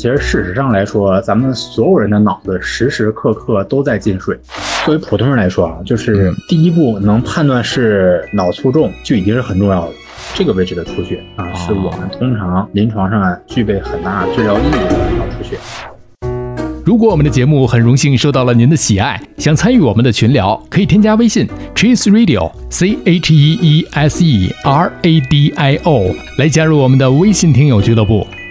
其实事实上来说，咱们所有人的脑子时时刻刻都在进水。作为普通人来说啊，就是第一步能判断是脑卒中就已经是很重要的。这个位置的出血啊，是我们通常临床上具备很大治疗意义的脑出血。如果我们的节目很荣幸受到了您的喜爱，想参与我们的群聊，可以添加微信 Cheese Radio C H E E S E R A D I O 来加入我们的微信听友俱乐部。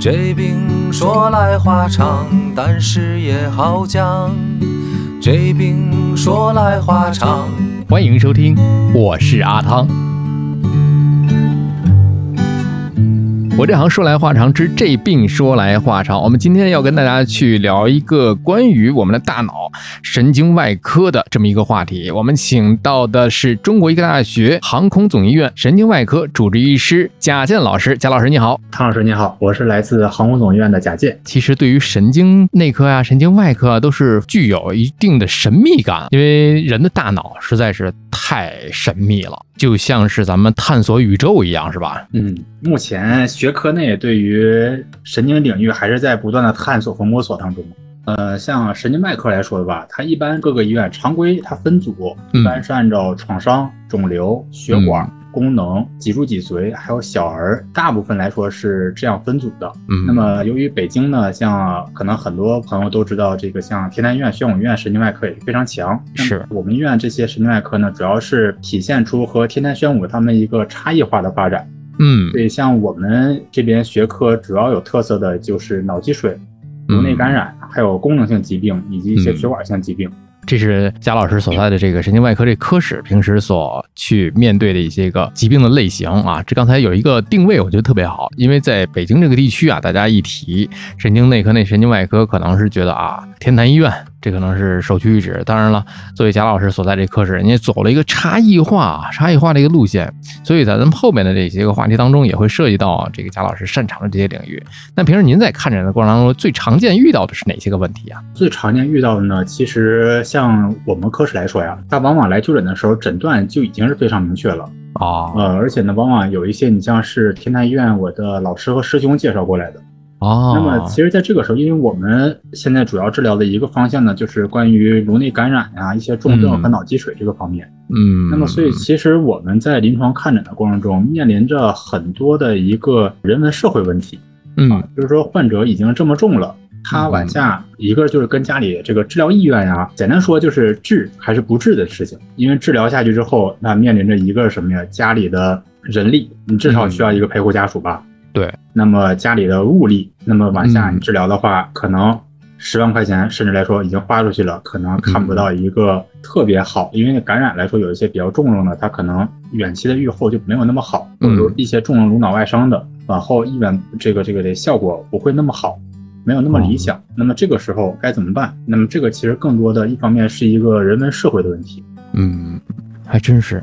这病说来话长，但是也好讲。这病说来话长。欢迎收听，我是阿汤。我这行说来话长，之这病说来话长。我们今天要跟大家去聊一个关于我们的大脑神经外科的这么一个话题。我们请到的是中国医科大学航空总医院神经外科主治医师贾健老师。贾老师你好，汤老师你好，我是来自航空总医院的贾健。其实对于神经内科啊、神经外科啊，都是具有一定的神秘感，因为人的大脑实在是太神秘了。就像是咱们探索宇宙一样，是吧？嗯，目前学科内对于神经领域还是在不断的探索和摸索当中。呃，像神经外科来说的吧，它一般各个医院常规它分组，一般是按照创伤、肿瘤、血管。功能、脊柱脊髓还有小儿，大部分来说是这样分组的。嗯，那么由于北京呢，像可能很多朋友都知道，这个像天坛医院、宣武医院神经外科也是非常强。是我们医院这些神经外科呢，主要是体现出和天坛、宣武他们一个差异化的发展。嗯，所以像我们这边学科主要有特色的就是脑积水、颅内感染，还有功能性疾病以及一些血管性疾病。这是贾老师所在的这个神经外科这科室平时所去面对的一些个疾病的类型啊。这刚才有一个定位，我觉得特别好，因为在北京这个地区啊，大家一提神经内科、内神经外科，可能是觉得啊，天坛医院。这可能是首屈一指。当然了，作为贾老师所在这科室，人家走了一个差异化、差异化的一个路线，所以在咱们后面的这些个话题当中，也会涉及到这个贾老师擅长的这些领域。那平时您在看诊的过程当中，最常见遇到的是哪些个问题啊？最常见遇到的呢，其实像我们科室来说呀，他往往来就诊的时候，诊断就已经是非常明确了啊。呃，而且呢，往往有一些你像是天坛医院我的老师和师兄介绍过来的。哦，那么其实，在这个时候，因为我们现在主要治疗的一个方向呢，就是关于颅内感染呀、一些重症和脑积水这个方面。嗯，那么所以，其实我们在临床看诊的过程中，面临着很多的一个人文社会问题。嗯，就是说，患者已经这么重了，他往下一个就是跟家里这个治疗意愿呀，简单说就是治还是不治的事情。因为治疗下去之后，那面临着一个什么呀？家里的人力，你至少需要一个陪护家属吧。对，那么家里的物力，那么往下你治疗的话，可能十万块钱甚至来说已经花出去了，可能看不到一个特别好，因为感染来说有一些比较重症的，它可能远期的预后就没有那么好，或者说一些重症颅脑外伤的，往后医院这个这个的效果不会那么好，没有那么理想。那么这个时候该怎么办？那么这个其实更多的一方面是一个人文社会的问题。嗯，还真是。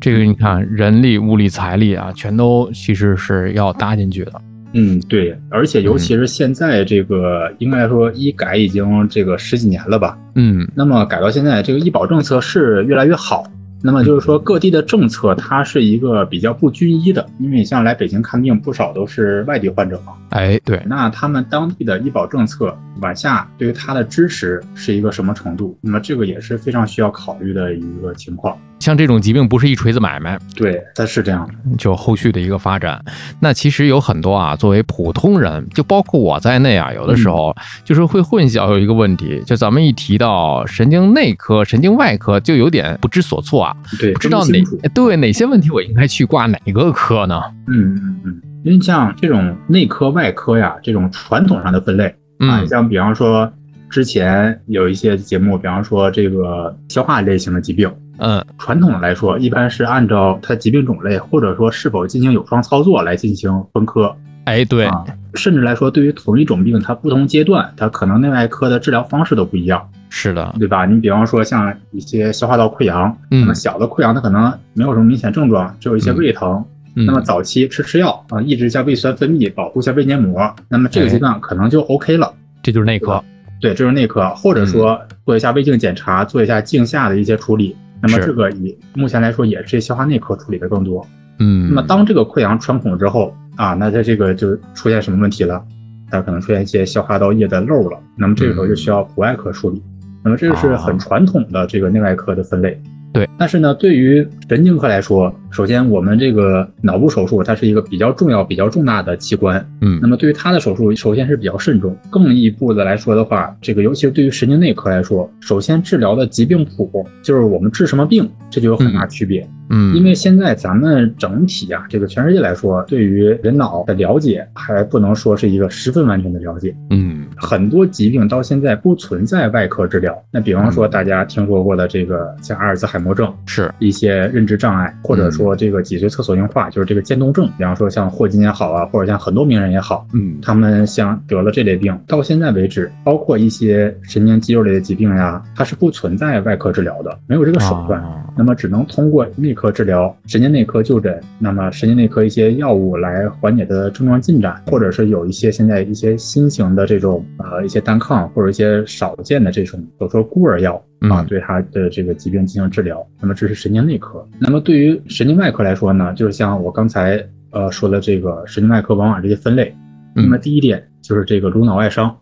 这个你看，人力、物力、财力啊，全都其实是要搭进去的。嗯，对，而且尤其是现在这个，应该说医改已经这个十几年了吧？嗯，那么改到现在，这个医保政策是越来越好。那么就是说，各地的政策它是一个比较不均一的，因为你像来北京看病，不少都是外地患者嘛。哎，对，那他们当地的医保政策往下对于他的支持是一个什么程度？那么这个也是非常需要考虑的一个情况。像这种疾病不是一锤子买卖，对，它是这样的，就后续的一个发展。那其实有很多啊，作为普通人，就包括我在内啊，有的时候就是会混淆有一个问题，就咱们一提到神经内科、神经外科，就有点不知所措啊，对，不知道哪对哪些问题我应该去挂哪个科呢？嗯嗯嗯，因为像这种内科、外科呀，这种传统上的分类啊，像比方说之前有一些节目，比方说这个消化类型的疾病。嗯，传统的来说，一般是按照它疾病种类或者说是否进行有创操作来进行分科。哎，对，啊，甚至来说，对于同一种病，它不同阶段，它可能内外科的治疗方式都不一样，是的，对吧？你比方说像一些消化道溃疡，嗯那么小的溃疡它可能没有什么明显症状，只有一些胃疼。嗯那么早期吃吃药啊，抑制一下胃酸分泌，保护一下胃黏膜，那么这个阶段可能就 OK 了。这就是内科，对，这是内科，或者说做一下胃镜检查，做一下镜下的一些处理。那么这个以目前来说也是消化内科处理的更多。嗯，那么当这个溃疡穿孔之后啊，那它这个就出现什么问题了？它可能出现一些消化道液的漏了，那么这个时候就需要普外科处理。那么这个是很传统的这个内外科的分类。对，但是呢，对于神经科来说，首先我们这个脑部手术它是一个比较重要、比较重大的器官，嗯那么对于它的手术，首先是比较慎重。更一步的来说的话，这个尤其是对于神经内科来说，首先治疗的疾病谱就是我们治什么病，这就有很大区别。嗯，因为现在咱们整体啊，这个全世界来说，对于人脑的了解还不能说是一个十分完全的了解。嗯很多疾病到现在不存在外科治疗。那比方说大家听说过的这个像阿尔兹海默症，是，一些认知障碍，或者说这个脊髓侧索硬化，就是这个渐冻症。比方说像霍金也好啊，或者像很多名人也好，嗯他们像得了这类病，到现在为止，包括一些神经肌肉类的疾病呀，它是不存在外科治疗的，没有这个手段。啊那么只能通过内科治疗、神经内科就诊，那么神经内科一些药物来缓解的症状进展，或者是有一些现在一些新型的这种呃一些单抗或者一些少见的这种，比如说孤儿药啊嗯，对他的这个疾病进行治疗。那么这是神经内科。那么对于神经外科来说呢，就是像我刚才呃说的这个神经外科往往这些分类。那么嗯第一点就是这个颅脑外伤，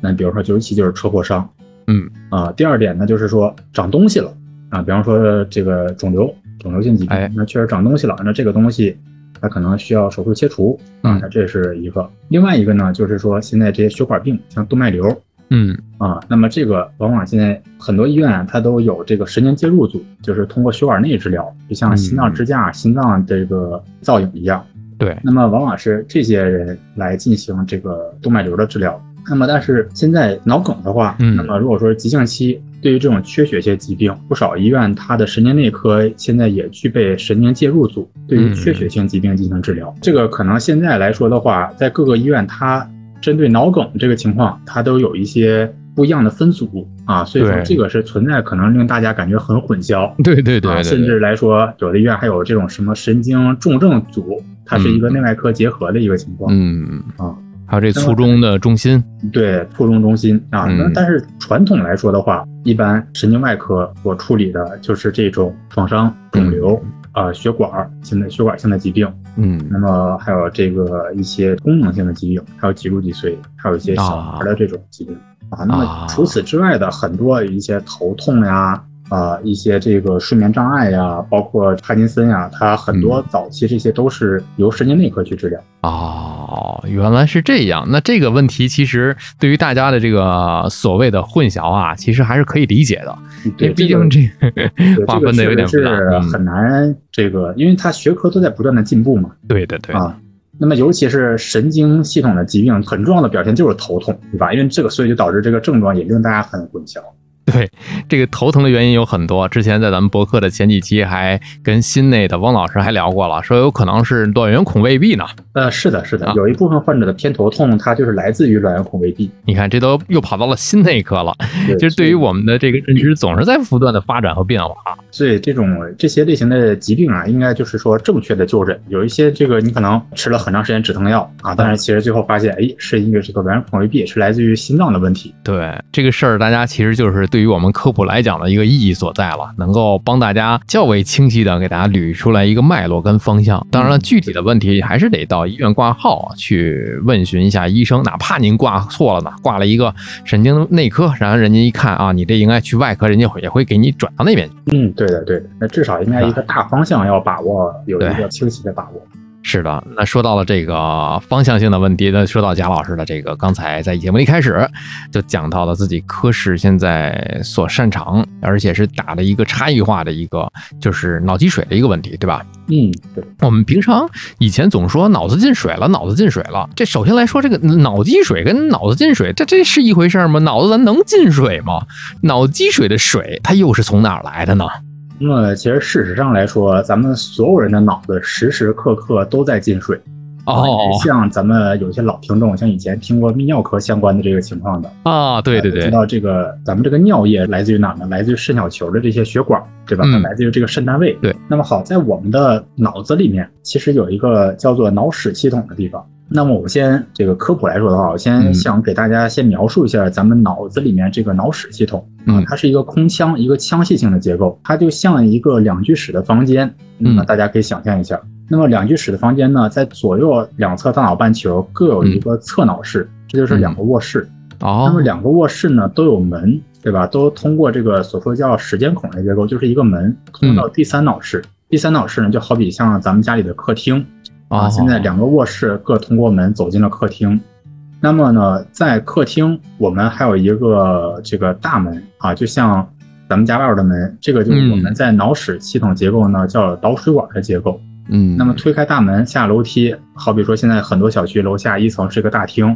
那比如说尤其就是车祸伤，嗯啊，第二点呢，就是说长东西了啊，比方说这个肿瘤、肿瘤性疾病哎，那确实长东西了，那这个东西它可能需要手术切除啊嗯，那这是一个。另外一个呢，就是说现在这些血管病，像动脉瘤嗯啊，那么这个往往现在很多医院啊它都有这个神经介入组，就是通过血管内治疗，就像心脏支架、心脏这个造影一样。对，那么往往是这些人来进行这个动脉瘤的治疗。那么，但是现在脑梗的话，嗯那么如果说急性期，对于这种缺血性疾病，不少医院它的神经内科现在也具备神经介入组，对于缺血性疾病进行治疗。这个可能现在来说的话，在各个医院它针对脑梗这个情况，它都有一些不一样的分组啊，所以说这个是存在可能令大家感觉很混淆。啊，对对对对，甚至来说，有的医院还有这种什么神经重症组，它是一个内外科结合的一个情况。嗯啊，还有这卒中的中心，对，卒中中心啊。嗯那但是传统来说的话，一般神经外科所处理的就是这种创伤、肿瘤。啊，血管性的血管性的疾病，嗯那么还有这个一些功能性的疾病，还有脊柱脊髓，还有一些小孩的这种疾病啊。那么除此之外的很多一些头痛呀，啊，一些这个睡眠障碍呀，包括帕金森呀，它很多早期这些都是由神经内科去治疗。哦，原来是这样。那这个问题其实对于大家的这个所谓的混淆啊，其实还是可以理解的，因对，为毕竟这这个个 划分的有点复杂。很难，这个因为它学科都在不断的进步嘛。对对对，啊。那么，尤其是神经系统的疾病，很重要的表现就是头痛，对吧？因为这个，所以就导致这个症状也令大家很混淆。对，这个头疼的原因有很多。之前在咱们博客的前几期还跟心内的汪老师还聊过了，说有可能是卵圆孔未闭呢。呃，是的，是的啊，有一部分患者的偏头痛，它就是来自于卵圆孔未闭。你看，这都又跑到了心内科了。对就是对于我们的这个认知，总是在不断的发展和变化。所以这种这些类型的疾病啊，应该就是说正确的就诊。有一些这个你可能吃了很长时间止疼药啊，但是其实最后发现，哎，是因为这个卵圆孔未闭是来自于心脏的问题。对这个事儿，大家其实就是对于我们科普来讲的一个意义所在了，能够帮大家较为清晰的给大家捋出来一个脉络跟方向。当然了，具体的问题还是得到医院挂号去问询一下医生，哪怕您挂错了呢，挂了一个神经内科，然后人家一看啊，你这应该去外科，人家也会给你转到那边去。嗯，对的，对的。那至少应该一个大方向要把握，有一个清晰的把握。是的，那说到了这个方向性的问题，那说到贾老师的这个，刚才在节目一开始就讲到了自己科室现在所擅长，而且是打的一个差异化的一个，就是脑积水的一个问题，对吧？嗯，对。我们平常以前总说脑子进水了，脑子进水了。这首先来说，这个脑积水跟脑子进水，这这是一回事吗？脑子咱能进水吗？脑积水的水，它又是从哪儿来的呢？那么其实事实上来说，咱们所有人的脑子时时刻刻都在进水。哦像咱们有些老听众，像以前听过泌尿科相关的这个情况的，啊，对对对，知道这个咱们这个尿液来自于哪呢？来自于肾小球的这些血管，对吧？来自于这个肾单位。对。那么好，在我们的脑子里面，其实有一个叫做脑室系统的地方。那么我先这个科普来说的话，我先嗯。想给大家先描述一下咱们脑子里面这个脑室系统。啊嗯，它是一个空腔，一个腔隙性的结构，它就像一个两居室的房间。那么嗯大家可以想象一下，那么两居室的房间呢，在左右两侧大脑半球各有一个侧脑室，这就是两个卧室。哦。那么哦，两个卧室呢都有门，对吧？都通过这个所说叫时间孔的结构，就是一个门通到第三脑室。第三脑室呢，就好比像咱们家里的客厅啊，哦现在两个卧室各通过门走进了客厅。那么呢，在客厅我们还有一个这个大门啊，就像咱们家外边的门，这个就是我们在脑室系统结构呢叫导水管的结构。嗯，那么推开大门下楼梯，好比说现在很多小区楼下一层是个大厅，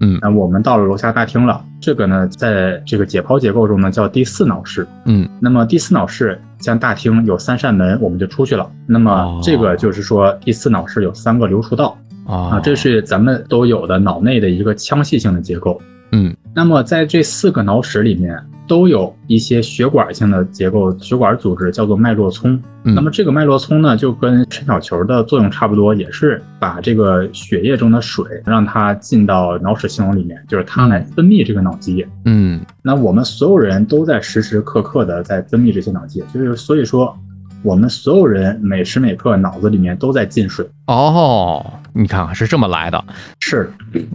嗯那我们到了楼下大厅了，这个呢，在这个解剖结构中呢叫第四脑室。嗯，那么第四脑室像大厅有三扇门，我们就出去了。那么哦这个就是说第四脑室有三个流出道啊啊，这是咱们都有的脑内的一个腔隙性的结构。嗯那么在这四个脑室里面，都有一些血管性的结构，血管组织叫做脉络丛。嗯那么这个脉络丛呢，就跟肾小球的作用差不多，也是把这个血液中的水让它进到脑室系统里面，就是它来分泌这个脑积液。嗯那我们所有人都在时时刻刻的在分泌这些脑积液，就是所以说，我们所有人每时每刻脑子里面都在进水。哦，你看看是这么来的，是，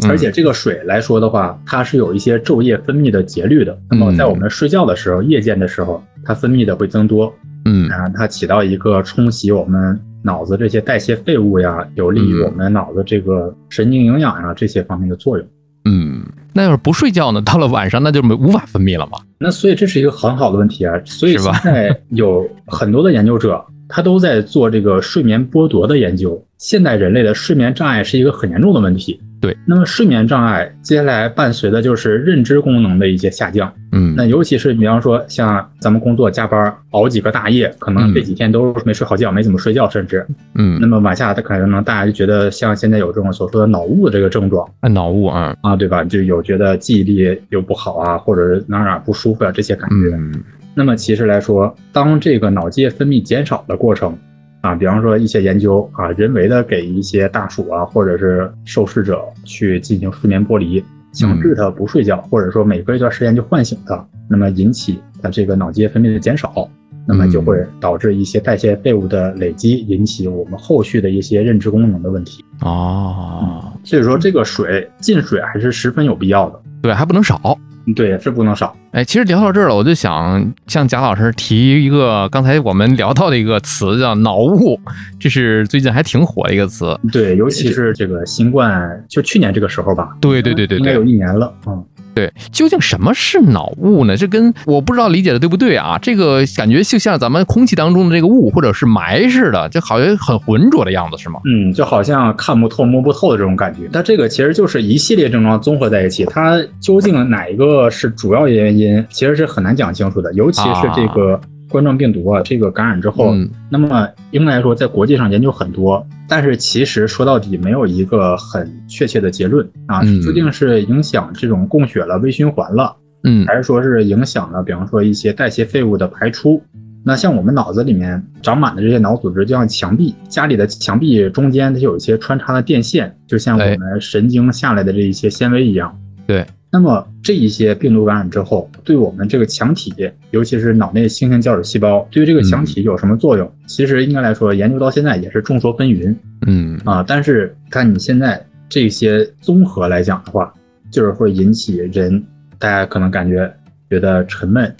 而且这个水来说的话，它是有一些昼夜分泌的节律的。那么在我们睡觉的时候，夜间的时候，它分泌的会增多，嗯啊，它起到一个冲洗我们脑子这些代谢废物呀，有利于我们脑子这个神经营养呀这些方面的作用。嗯，那要是不睡觉呢？到了晚上那就没无法分泌了嘛？那所以这是一个很好的问题啊。所以现在有很多的研究者，他都在做这个睡眠剥夺的研究。现代人类的睡眠障碍是一个很严重的问题。对，那么睡眠障碍接下来伴随的就是认知功能的一些下降。嗯那尤其是比方说像咱们工作加班熬几个大夜，可能这几天都没睡好觉，没怎么睡觉，甚至嗯那嗯，么往下，他可能大家就觉得像现在有这种所说的脑雾的这个症状啊脑雾啊，啊，对吧？就有觉得记忆力又不好啊，或者是哪哪不舒服啊这些感觉。嗯那么其实来说，当这个脑积液分泌减少的过程啊，比方说一些研究啊，人为的给一些大鼠啊或者是受试者去进行睡眠剥离，强制它不睡觉，或者说每隔一段时间就唤醒它，那么引起它这个脑积液分泌的减少。那么就会导致一些代谢废物的累积，引起我们后续的一些认知功能的问题。哦，所以说，这个水进水还是十分有必要的。对，还不能少。对，是不能少。哎，其实聊到这儿了，我就想向贾老师提一个刚才我们聊到的一个词，叫脑雾，这是最近还挺火的一个词。对，尤其是这个新冠，就去年这个时候吧。对对对对应该有一年了。嗯，对，究竟什么是脑雾呢？这跟我不知道理解的对不对啊？这个感觉就像咱们空气当中的这个雾或者是霾似的，就好像很浑浊的样子，是吗？嗯，就好像看不透、摸不透的这种感觉。那这个其实就是一系列症状综合在一起，它究竟哪一个是主要原因，其实是很难讲清楚的。尤其是这个冠状病毒啊，这个感染之后，嗯那么应该来说，在国际上研究很多，但是其实说到底没有一个很确切的结论啊，嗯究竟是影响这种供血了、微循环了，嗯还是说是影响了，比方说一些代谢废物的排出。那像我们脑子里面长满的这些脑组织，就像墙壁，家里的墙壁中间它有一些穿插的电线，就像我们神经下来的这一些纤维一样。对。那么这一些病毒感染之后，对我们这个墙体，尤其是脑内新型胶质细胞，对于这个墙体有什么作用？其实应该来说，研究到现在也是众说纷纭嗯啊。但是看你现在这些综合来讲的话，就是会引起人，大家可能感觉觉得沉闷，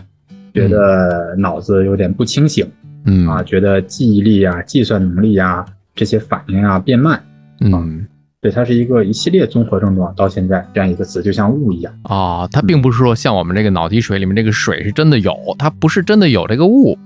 觉得脑子有点不清醒嗯啊，觉得记忆力啊、计算能力啊这些反应啊变慢。嗯对，它是一个一系列综合症状，到现在这样一个词，就像雾一样。啊，它并不是说像我们这个脑积水里面这个水是真的有，它不是真的有这个雾，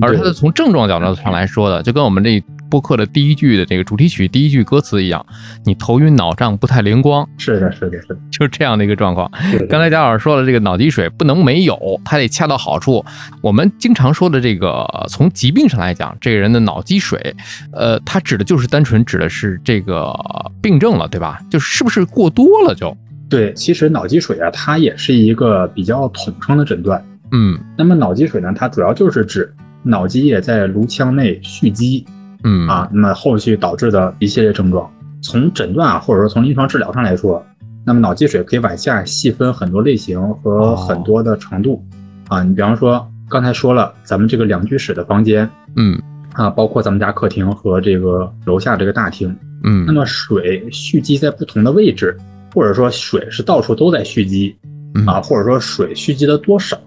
而它是从症状角度上来说的，就跟我们这播客的第一句的这个主题曲第一句歌词一样，你头晕脑胀不太灵光，是的，是的，是的，就是这样的一个状况。刚才贾老师说了，这个脑积水不能没有，它得恰到好处。我们经常说的这个，从疾病上来讲，这个人的脑积水，呃，它指的就是单纯指的是这个病症了，对吧？就是是不是过多了就，对，其实脑积水啊，它也是一个比较统称的诊断。嗯那么脑积水呢，它主要就是指脑积液在颅腔内蓄积嗯啊，那么后续导致的一系列症状。从诊断啊，或者说从临床治疗上来说，那么脑积水可以往下细分很多类型和很多的程度、啊。你比方说刚才说了，咱们这个两居室的房间嗯啊，包括咱们家客厅和这个楼下这个大厅，嗯那么水蓄积在不同的位置，或者说水是到处都在蓄积嗯啊，或者说水蓄积的多少，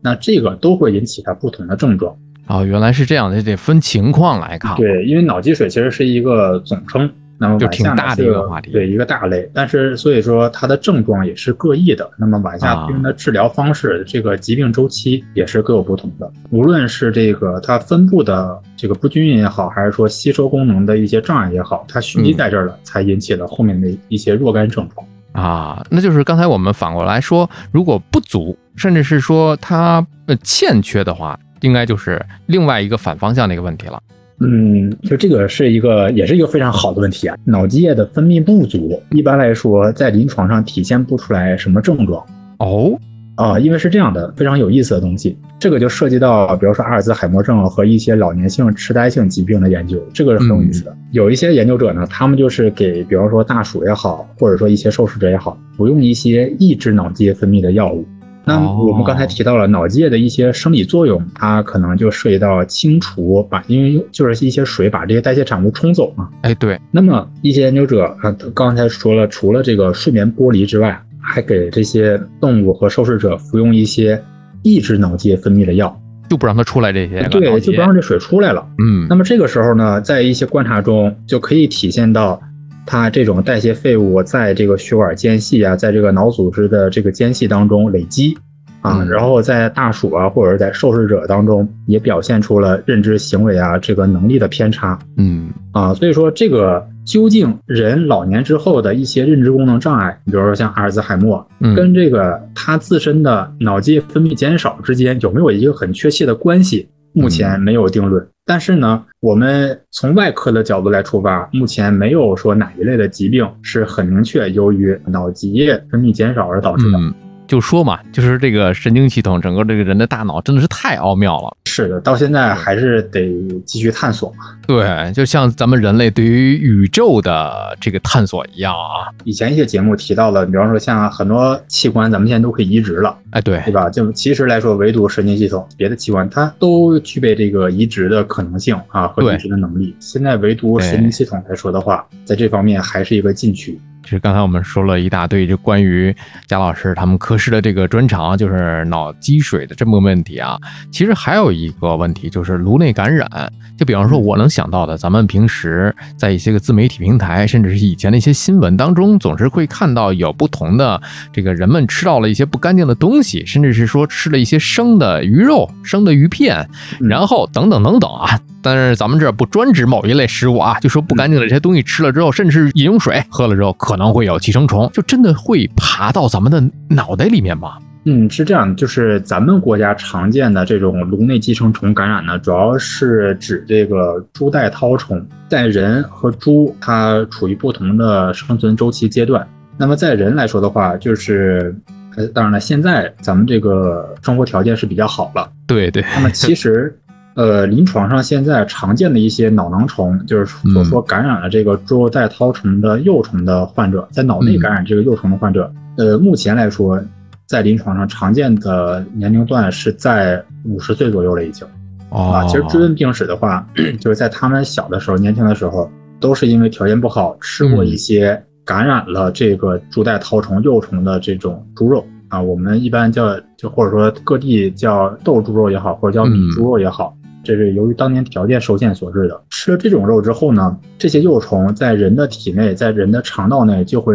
那这个都会引起它不同的症状。哦，原来是这样的，得分情况来看。，对，因为脑积水其实是一个总称，那么就挺大的一个话题对一个大类。但是所以说它的症状也是各异的，那么往下啊对应的治疗方式，这个疾病周期也是各有不同的。无论是这个它分布的这个不均匀也好，还是说吸收功能的一些障碍也好，它蓄积嗯在这儿了，才引起了后面的一些若干症状。啊，那就是刚才我们反过来说，如果不足，甚至是说它呃欠缺的话，应该就是另外一个反方向的一个问题了。嗯，就这个是一个，也是一个非常好的问题啊。脑积液的分泌不足，一般来说在临床上体现不出来什么症状。哦，啊，因为是这样的，非常有意思的东西。这个就涉及到，比如说阿尔兹海默症和一些老年性痴呆性疾病的研究，这个是很有意思的。有一些研究者呢，他们就是给，比方说大鼠也好，或者说一些受试者也好，服用一些抑制脑积液分泌的药物。那哦。我们刚才提到了脑积液的一些生理作用，它可能就涉及到清除，把因为就是一些水把这些代谢产物冲走嘛。哎，对，那么一些研究者啊，刚才说了，除了这个睡眠剥离之外，还给这些动物和受试者服用一些抑制脑积液分泌的药，就不让它出来这些对，就不让这水出来了。嗯。那么这个时候呢，在一些观察中就可以体现到，它这种代谢废物在这个血管间隙啊，在这个脑组织的这个间隙当中累积。啊，嗯然后在大鼠啊，或者是在受试者当中，也表现出了认知行为啊这个能力的偏差。嗯啊，所以说这个究竟人老年之后的一些认知功能障碍，比如说像阿尔兹海默，嗯，跟这个他自身的脑积分泌减少之间有没有一个很确切的关系？目前没有定论。但是呢，我们从外科的角度来出发，目前没有说哪一类的疾病是很明确由于脑脊液分泌减少而导致的。嗯，就说嘛，就是这个神经系统，整个这个人的大脑真的是太奥妙了。是的，到现在还是得继续探索嘛。对，就像咱们人类对于宇宙的这个探索一样啊。以前一些节目提到了，比方说像很多器官，咱们现在都可以移植了。哎，对对，吧？就其实来说，唯独神经系统，别的器官它都具备这个移植的可能性啊和移植的能力。现在唯独神经系统来说的话，在这方面还是一个禁区。其实刚才我们说了一大堆，就关于贾老师他们科室的这个专长，就是脑积水的这么个问题啊。其实还有一个问题，就是颅内感染。就比方说，我能想到的，咱们平时在一些个自媒体平台，甚至是以前的一些新闻当中，总是会看到有不同的这个人们吃到了一些不干净的东西，甚至是说吃了一些生的鱼肉、生的鱼片，嗯然后等等等等啊。但是咱们这儿不专指某一类食物啊，就说不干净的这些东西吃了之后，甚至是饮用水喝了之后，可能会有寄生虫，就真的会爬到咱们的脑袋里面吗？嗯，是这样，就是咱们国家常见的这种颅内寄生虫感染呢，主要是指这个猪带绦虫，在人和猪它处于不同的生存周期阶段。那么在人来说的话，就是，呃，当然了，现在咱们这个生活条件是比较好了。对对，那么其实，呃，临床上现在常见的一些脑囊虫，就是所说感染了这个猪肉带绦虫的幼虫的患者，在脑内感染这个幼虫的患者，呃，目前来说，在临床上常见的年龄段是在五十岁左右了已经。哦啊。其实追问病史的话，就是在他们小的时候、年轻的时候，都是因为条件不好，吃过一些感染了这个猪带绦虫幼虫的这种猪肉。啊，我们一般叫就或者说各地叫豆猪肉也好，或者叫米猪肉也好，这是由于当年条件受限所致的。吃了这种肉之后呢，这些幼虫在人的体内，在人的肠道内就会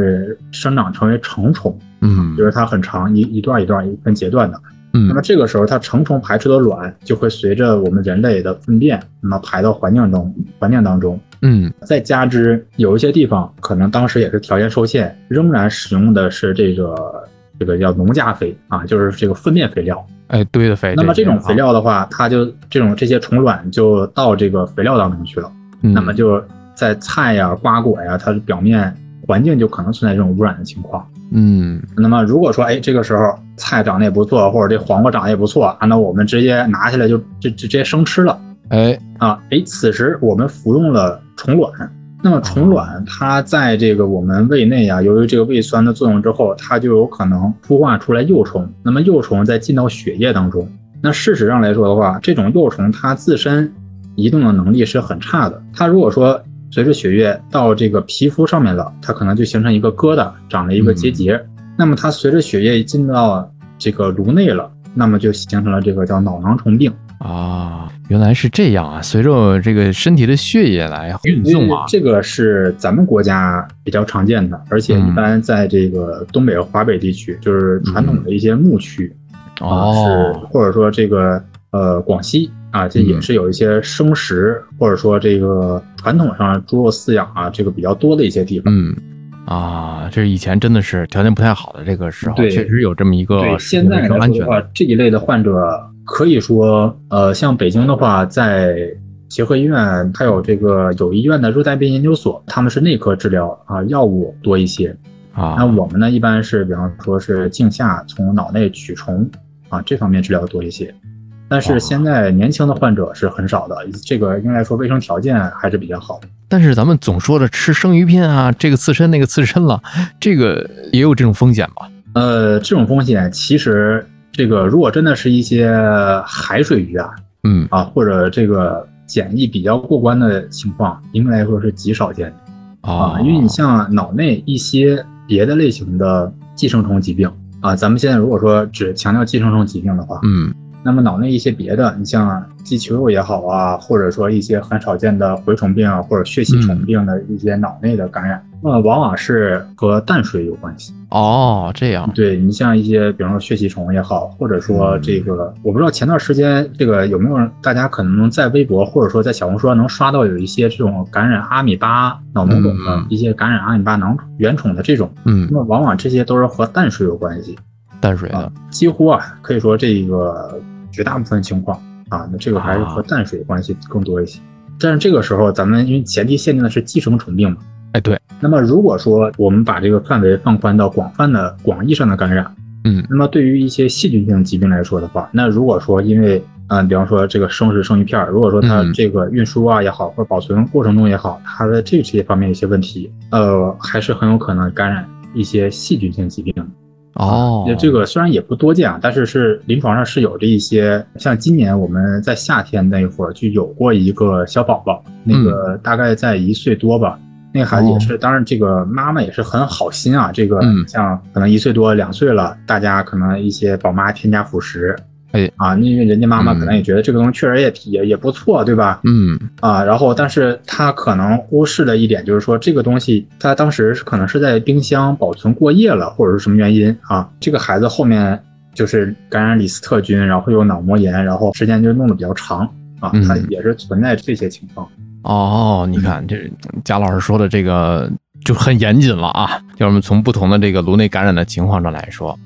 生长成为成虫，嗯就是它很长一一段一段一分截断的。嗯那么这个时候，它成虫排出的卵就会随着我们人类的粪便，那么排到环境中，环境当中。嗯再加之有一些地方可能当时也是条件受限，仍然使用的是这个这个叫农家肥啊，就是这个粪便肥料。哎，堆的肥。那么这种肥料，的话，它就这种这些虫卵就到这个肥料当中去了。嗯那么就在菜呀、瓜果呀，它的表面环境就可能存在这种污染的情况。嗯那么如果说，哎，这个时候菜长得也不错，或者这黄瓜长得也不错啊，那我们直接拿下来就就就直接生吃了哎啊。哎，此时我们服用了虫卵，那么虫卵它在这个我们胃内啊，由于这个胃酸的作用之后，它就有可能孵化出来幼虫。那么幼虫再进到血液当中，那事实上来说的话，这种幼虫它自身移动的能力是很差的。它如果说随着血液到这个皮肤上面了，它可能就形成一个疙瘩，长了一个结节。那么它随着血液进到这个颅内了，那么就形成了这个叫脑囊虫病。啊，原来是这样啊！随着这个身体的血液来运送啊，这个是咱们国家比较常见的，而且一般在这个东北和华北地区，就是传统的一些牧区、啊，是哦，或者说这个呃广西啊，这也是有一些生食，或者说这个传统上猪肉饲养啊，这个比较多的一些地方。嗯。啊，这是以前真的是条件不太好的这个时候，对。确实有这么一个对，现在来说的话，这一类的患者可以说，呃，像北京的话，在协和医院，它有这个有医院的热带病研究所，他们是内科治疗啊，药物多一些。啊。那我们呢，一般是比方说是镜下从脑内取虫啊，这方面治疗多一些。但哦是现在年轻的患者是很少的，这个应该说卫生条件还是比较好。但是咱们总说的吃生鱼片啊，这个刺身那个刺身了，这个也有这种风险吧？呃，这种风险其实这个如果真的是一些海水鱼啊，嗯啊，或者这个检疫比较过关的情况，应该来说是极少见的啊啊。因为你像脑内一些别的类型的寄生虫疾病啊，咱们现在如果说只强调寄生虫疾病的话，嗯那么脑内一些别的，你像肌球肉也好啊，或者说一些很少见的蛔虫病啊，或者血吸虫病的一些脑内的感染，那么往往是和淡水有关系。哦，这样。对你像一些，比方说血吸虫也好，或者说这个，我不知道前段时间这个有没有人大家可能在微博或者说在小红书上能刷到有一些这种感染阿米巴脑脓肿的嗯一些感染阿米巴囊原虫的这种，嗯。那么往往这些都是和淡水有关系啊淡水的，几乎啊可以说这个绝大部分情况啊，那这个还是和淡水关系更多一些。但是这个时候咱们因为前提限定的是寄生虫病嘛，哎对，那么如果说我们把这个范围放宽到广泛的广义上的感染，嗯那么对于一些细菌性疾病来说的话，那如果说因为嗯、比方说这个生食生鱼片儿，如果说它嗯这个运输啊也好，或者保存过程中也好，它的这些方面一些问题，呃，还是很有可能感染一些细菌性疾病。哦，这个虽然也不多见啊，但是是临床上是有这一些，像今年我们在夏天那会儿就有过一个小宝宝，那个大概在一岁多吧，那个孩子也是，当然这个妈妈也是很好心啊，这个嗯。像可能一岁多两岁了，大家可能一些宝妈添加辅食。哎啊，因为人家妈妈嗯可能也觉得这个东西确实也也也不错，对吧？嗯啊，然后但是他可能忽视了一点，就是说这个东西他当时是可能是在冰箱保存过夜了，或者是什么原因啊？这个孩子后面就是感染李斯特菌，然后有脑膜炎，然后时间就弄得比较长啊嗯，他也是存在这些情况。哦，你看这贾老师说的这个就很严谨了啊，就是我们从不同的这个颅内感染的情况上来说，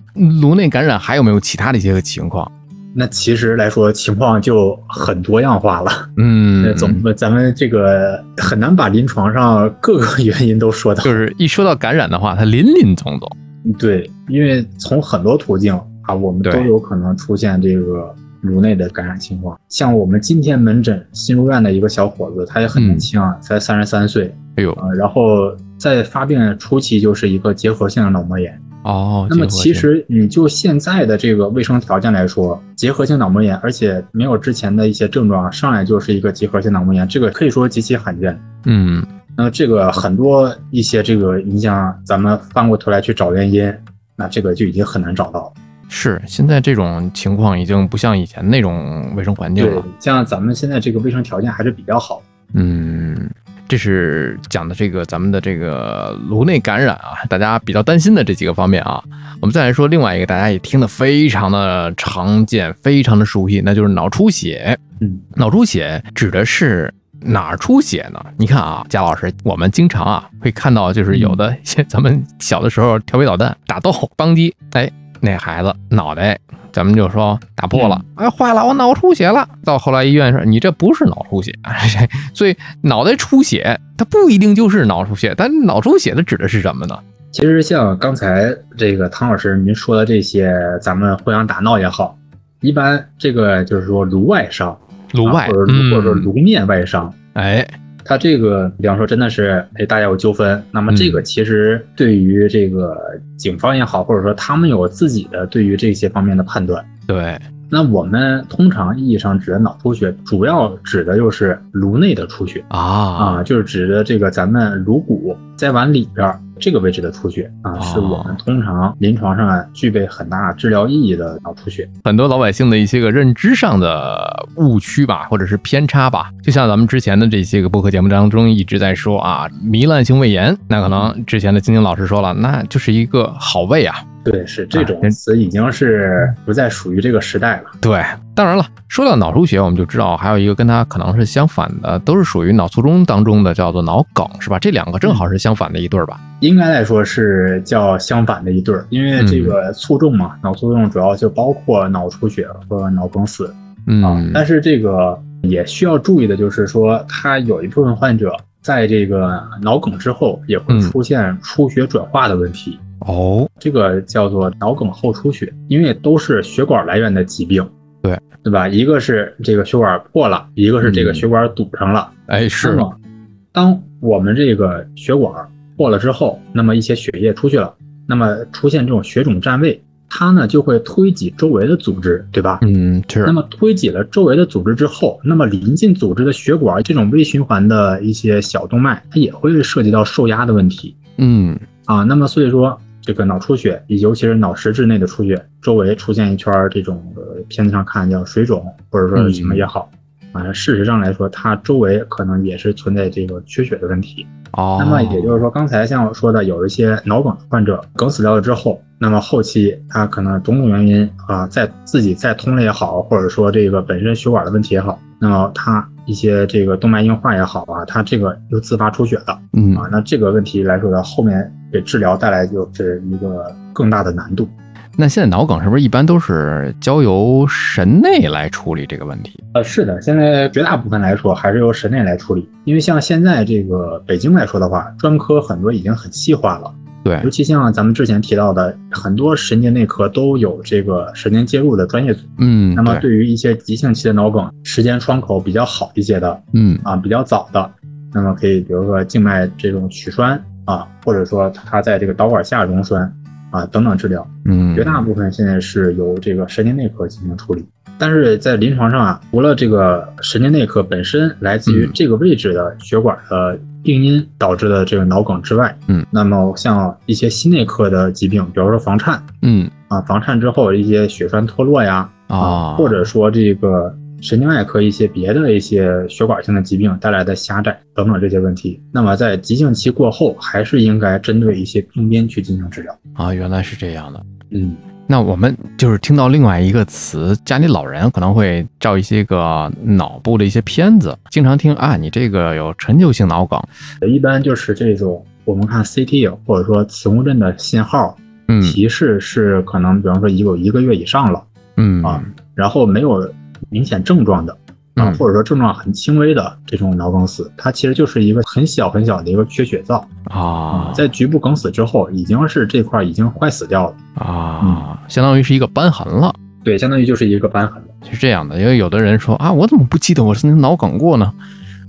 颅内感染还有没有其他的一些个情况？那其实来说情况就很多样化了，嗯 那，总咱们这个很难把临床上各个原因都说到。就是一说到感染的话，它林林总总。对，因为从很多途径啊，我们都有可能出现这个颅内的感染情况。像我们今天门诊新入院的一个小伙子，他也很年轻啊，才三十三岁哎呦，啊、然后在发病初期就是一个结核性的脑膜炎。哦，那么其实你就现在的这个卫生条件来说，结核性脑膜炎，而且没有之前的一些症状，上来就是一个结核性脑膜炎，这个可以说极其罕见。嗯那这个很多一些这个，你像咱们翻过头来去找原因，那这个就已经很难找到了。是现在这种情况已经不像以前那种卫生环境对了。，像咱们现在这个卫生条件还是比较好。嗯，这是讲的这个咱们的这个颅内感染啊，大家比较担心的这几个方面啊。我们再来说另外一个，大家也听得非常的常见，非常的熟悉，那就是脑出血。嗯，脑出血指的是哪儿出血呢？你看啊，贾老师，我们经常啊会看到，就是有的 咱们小的时候调皮捣蛋打斗，邦击，哎，那孩子脑袋。咱们就说打破了，哎，坏了，我脑出血了。到后来医院说你这不是脑出血，所以脑袋出血它不一定就是脑出血，但脑出血它指的是什么呢？其实像刚才这个唐老师您说的这些，咱们互相打闹也好，一般这个就是说颅外伤，颅外或者或者颅面外伤，哎。他这个，比方说，真的是哎，大家有纠纷，那么这个其实对于这个警方也好，或者说他们有自己的对于这些方面的判断。对，那我们通常意义上指的脑出血，主要指的就是颅内的出血啊啊，就是指的这个咱们颅骨再往里边。这个位置的出血啊，是我们通常临床上具备很大治疗意义的脑出血。很多老百姓的一些个认知上的误区吧，或者是偏差吧，就像咱们之前的这些个播客节目当中一直在说啊，糜烂性胃炎，那可能之前的晶晶老师说了，那就是一个好胃啊。对，是这种词已经是不再属于这个时代了。对，当然了，说到脑出血，我们就知道还有一个跟它可能是相反的，都是属于脑卒中当中的，叫做脑梗，是吧？这两个正好是相反的一对儿吧？应该来说是叫相反的一对儿，因为这个卒中嘛，脑卒中主要就包括脑出血和脑梗死啊。但是这个也需要注意的就是说，它有一部分患者在这个脑梗之后也会出现出血转化的问题。哦，这个叫做脑梗后出血，因为都是血管来源的疾病，对对吧？一个是这个血管破了，一个是这个血管堵上了。哎，是吗？当我们这个血管破了之后，那么一些血液出去了，那么出现这种血肿占位，它呢就会推挤周围的组织，对吧？嗯，是。那么推挤了周围的组织之后，那么临近组织的血管这种微循环的一些小动脉，它也会涉及到受压的问题。嗯，啊，那么所以说。这个脑出血，尤其是脑实质内的出血，周围出现一圈这种片子上看叫水肿，或者说什么也好，啊，事实上来说，它周围可能也是存在这个缺血的问题。哦，那么也就是说，刚才像我说的，有一些脑梗患者梗死掉了之后，那么后期他可能种种原因啊，在自己再通了也好，或者说这个本身血管的问题也好，那么他一些这个动脉硬化也好啊，它这个又自发出血的，嗯啊，那这个问题来说呢，后面给治疗带来就是一个更大的难度。那现在脑梗是不是一般都是交由神内来处理这个问题？呃，是的，现在绝大部分来说还是由神内来处理，因为像现在这个北京来说的话，专科很多已经很细化了。对，尤其像咱们之前提到的，很多神经内科都有这个神经介入的专业组。嗯，那么对于一些急性期的脑梗，时间窗口比较好一些的，嗯啊，比较早的，那么可以比如说静脉这种取栓啊，或者说它在这个导管下溶栓。啊，等等治疗，嗯，绝大部分现在是由这个神经内科进行处理。但是在临床上啊，除了这个神经内科本身来自于这个位置的血管的病因导致的这个脑梗之外，嗯，那么像一些心内科的疾病，比如说房颤，嗯，啊，房颤之后一些血栓脱落呀，啊，或者说这个。神经外科一些别的一些血管性的疾病带来的狭窄等等这些问题，那么在急性期过后，还是应该针对一些病因去进行治疗啊。原来是这样的，嗯，那我们就是听到另外一个词，家里老人可能会照一些个脑部的一些片子，经常听。啊，你这个有陈旧性脑梗，一般就是这种我们看 CT 或者说磁共振的信号，嗯，提示是可能比方说有一个月以上了，嗯。啊，然后没有。明显症状的啊，或者说症状很轻微的这种脑梗死，它其实就是一个很小很小的一个缺血灶啊，在局部梗死之后，已经是这块已经坏死掉了啊，相当于是一个瘢痕了。对，相当于就是一个瘢痕了。是这样的，因为有的人说啊，我怎么不记得我是脑梗过呢？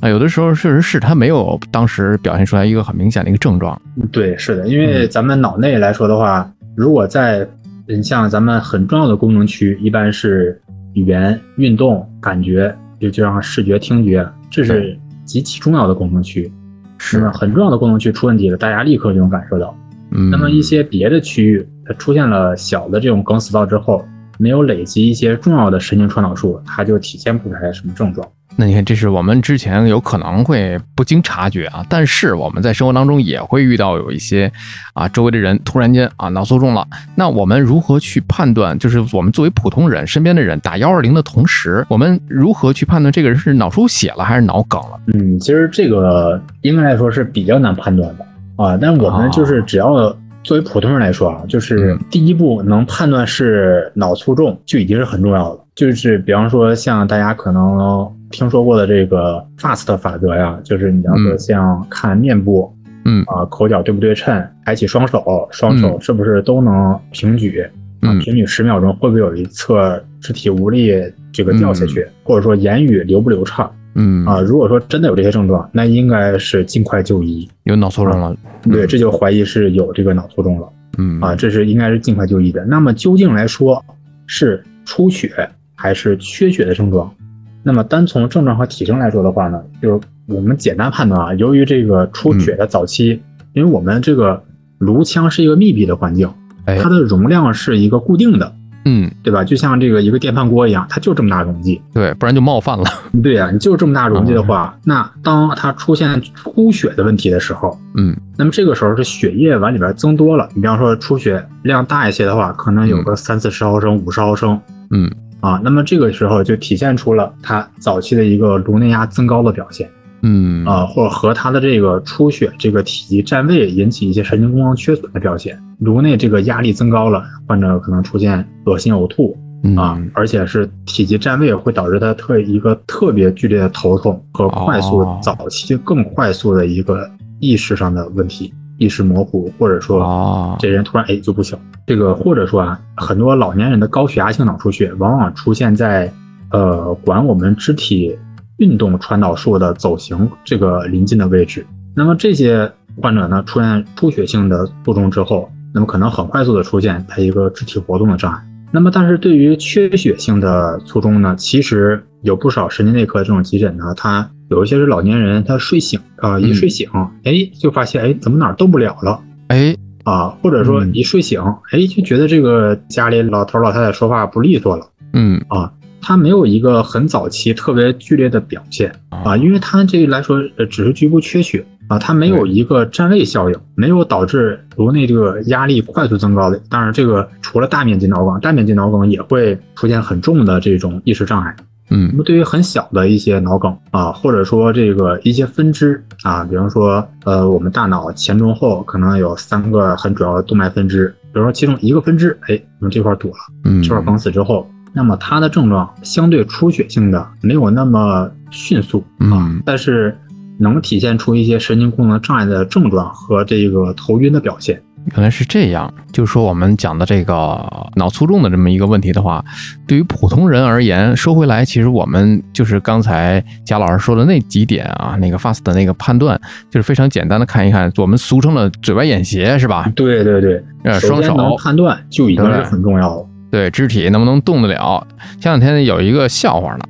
啊，有的时候确实是他没有当时表现出来一个很明显的一个症状。对，是的，因为咱们脑内来说的话，如果在你像咱们很重要的功能区，一般是。语言、运动、感觉，就就让视觉、听觉，这是极其重要的功能区。是很重要的功能区出问题了，大家立刻就能感受到。嗯，那么一些别的区域，它出现了小的这种梗死灶之后，没有累积一些重要的神经传导束，它就体现不出来什么症状。那你看，这是我们之前有可能会不经察觉啊，但是我们在生活当中也会遇到有一些啊，周围的人突然间啊脑卒中了。那我们如何去判断？就是我们作为普通人，身边的人打幺二零的同时，我们如何去判断这个人是脑出血了还是脑梗了？嗯，其实这个应该来说是比较难判断的啊。但我们就是只要作为普通人来说啊，就是第一步能判断是脑卒中就已经是很重要了。就是比方说像大家可能。听说过的这个 FAST 法则呀，就是你要说像看面部，嗯。啊，口角对不对称，抬起双手，双手是不是都能平举，啊，平举十秒钟会不会有一侧肢体无力这个掉下去，或者说言语流不流畅，嗯。啊，如果说真的有这些症状，那应该是尽快就医，有脑卒中了，对，这就怀疑是有这个脑卒中了，嗯。啊，这是应该是尽快就医的。那么究竟来说是出血还是缺血的症状？那么单从症状和体征来说的话呢，就是我们简单判断啊，由于这个出血的早期，因为我们这个颅腔是一个密闭的环境，它的容量是一个固定的，嗯，对吧？就像这个一个电饭锅一样，它就这么大容积，对，不然就冒犯了。对呀，你就这么大容积的话，那当它出现出血的问题的时候，嗯，那么这个时候是血液往里边增多了。你比方说出血量大一些的话，可能有个三四十毫升、五十毫升，嗯。啊，那么这个时候就体现出了他早期的一个颅内压增高的表现，嗯啊，或者和他的这个出血这个体积占位引起一些神经功能缺损的表现，颅内这个压力增高了，患者可能出现恶心呕吐啊，而且是体积占位会导致他特一个特别剧烈的头痛和快速早期更快速的一个意识上的问题。意识模糊，或者说这人突然哎就不行。这个或者说啊，很多老年人的高血压性脑出血，往往出现在呃管我们肢体运动传导束的走行这个临近的位置。那么这些患者呢，出现出血性的卒中之后，那么可能很快速的出现他一个肢体活动的障碍。那么但是对于缺血性的卒中呢，其实有不少神经内科这种急诊呢，他。有一些是老年人，他睡醒啊，一睡醒，哎，就发现，哎，怎么哪儿动不了了？哎，啊，或者说一睡醒，哎，就觉得这个家里老头老太太说话不利索了，嗯，啊，他没有一个很早期特别剧烈的表现啊，因为他这来说，呃，只是局部缺血啊，它没有一个占位效应，没有导致颅内这个压力快速增高的。当然，这个除了大面积脑梗，大面积脑梗也会出现很重的这种意识障碍。嗯，那么对于很小的一些脑梗啊，或者说这个一些分支啊，比方说呃，我们大脑前中后可能有三个很主要的动脉分支，比如说其中一个分支，哎，我们这块堵了，嗯，这块梗死之后，那么它的症状相对出血性的没有那么迅速啊，但是能体现出一些神经功能障碍的症状和这个头晕的表现。原来是这样，就是说我们讲的这个脑卒中的这么一个问题的话，对于普通人而言，说回来，其实我们就是刚才贾老师说的那几点啊，那个 FAST 的那个判断，就是非常简单的看一看，我们俗称的嘴歪眼斜，是吧？对对对，呃，双手能判断就已经是很重要了。对，肢体能不能动得了？前两天有一个笑话呢，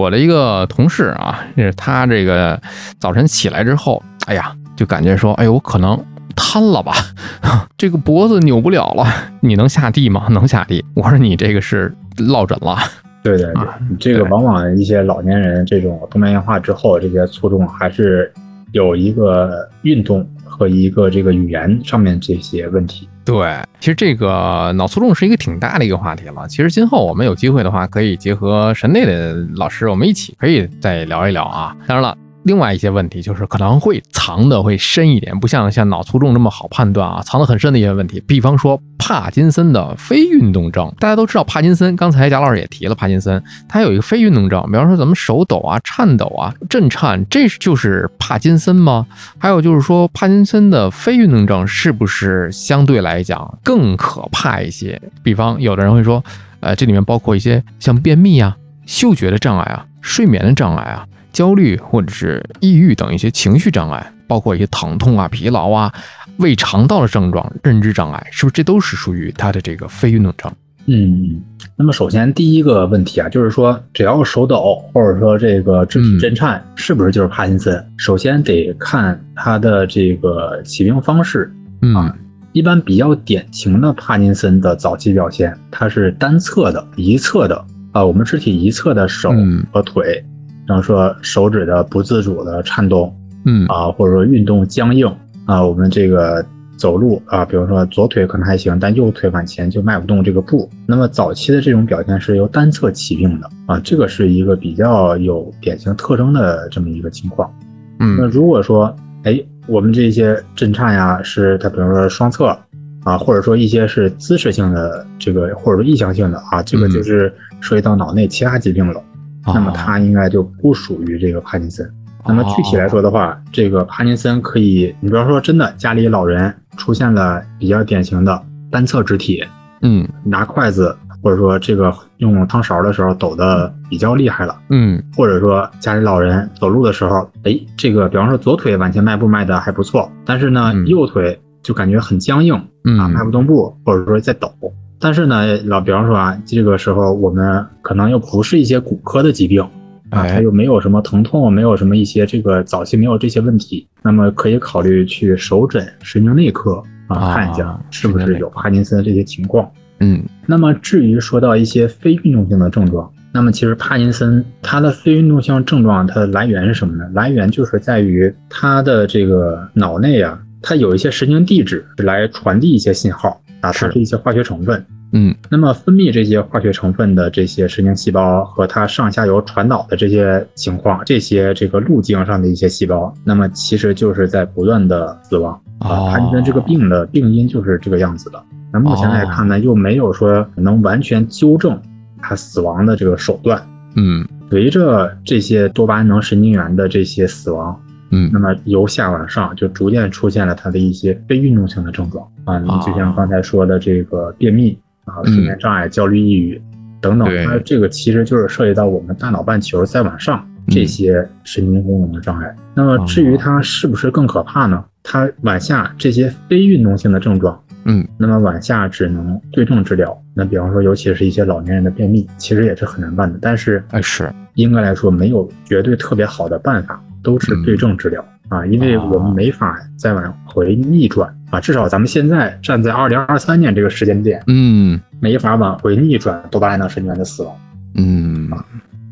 我的一个同事啊，就是他这个早晨起来之后，哎呀，就感觉说，哎呦，我可能。瘫了吧，这个脖子扭不了了，你能下地吗？能下地。我说你这个是落枕了。对对对，这个往往一些老年人这种动脉硬化之后，这些卒中还是有一个运动和一个这个语言上面这些问题。对，其实这个脑卒中是一个挺大的一个话题了。其实今后我们有机会的话，可以结合神内的老师，我们一起可以再聊一聊啊。当然了。另外一些问题就是可能会藏的会深一点，不像像脑卒中这么好判断啊，藏的很深的一些问题。比方说帕金森的非运动症，大家都知道帕金森，刚才贾老师也提了帕金森，他有一个非运动症，比方说咱们手抖啊、颤抖啊、震颤，这就是帕金森吗？还有就是说帕金森的非运动症是不是相对来讲更可怕一些？比方有的人会说，呃，这里面包括一些像便秘啊、嗅觉的障碍啊、睡眠的障碍啊。焦虑或者是抑郁等一些情绪障碍，包括一些疼痛啊、疲劳啊、胃肠道的症状、认知障碍，是不是这都是属于他的这个非运动症？嗯，那么首先第一个问题啊，就是说只要手抖或者说这个肢体震颤，是不是就是帕金森？首先得看他的这个起病方式啊。一般比较典型的帕金森的早期表现，它是单侧的、一侧的啊，我们肢体一侧的手和腿。比方说手指的不自主的颤动嗯啊，或者说运动僵硬啊，我们这个走路啊，比如说左腿可能还行，但右腿往前就迈不动这个步。那么早期的这种表现是由单侧起病的啊，这个是一个比较有典型特征的这么一个情况。嗯那嗯如果说，哎，我们这些震颤呀，是它比如说双侧啊，或者说一些是姿势性的这个，或者说意向性的啊，这个嗯就是涉及到脑内其他疾病了。哦那么它应该就不属于这个帕金森。那么具体来说的话，这个帕金森可以，你比方说真的家里老人出现了比较典型的单侧肢体，嗯拿筷子或者说这个用汤勺的时候抖的比较厉害了。嗯或者说家里老人走路的时候，哎，这个比方说左腿往前迈步迈的还不错，但是呢，嗯右腿就感觉很僵硬啊，迈不嗯动步，或者说在抖。但是呢，老比方说啊，这个时候我们可能又不是一些骨科的疾病啊，哎它又没有什么疼痛，没有什么一些这个早期没有这些问题，那么可以考虑去首诊神经内科啊啊看一下是不是有帕金森这些情况。嗯那么至于说到一些非运动性的症状，那么其实帕金森它的非运动性症状它的来源是什么呢？来源就是在于它的这个脑内啊，它有一些神经递质来传递一些信号啊，它是是一些化学成分。嗯那么分泌这些化学成分的这些神经细胞和它上下游传导的这些情况，这些这个路径上的一些细胞，那么其实就是在不断的死亡啊。哦帕金森这个病的病因就是这个样子的。那目前来看呢，又没有说能完全纠正它死亡的这个手段。嗯随着这些多巴胺能神经元的这些死亡，嗯那么由下往上就逐渐出现了它的一些非运动性的症状啊，你就像刚才说的这个便秘啊、嗯睡眠障碍、焦虑、抑郁等等，对它这个其实就是涉及到我们大脑半球再往上嗯这些神经功能的障碍。那么至于它是不是更可怕呢？它往下这些非运动性的症状。嗯那么往下只能对症治疗。那比方说，尤其是一些老年人的便秘，其实也是很难办的。但是哎是应该来说，没有绝对特别好的办法，都是对症治疗、啊，因为我们没法再往回逆转啊。至少咱们现在站在二零二三年这个时间点，嗯没法往回逆转多巴胺脑神经元的死亡。嗯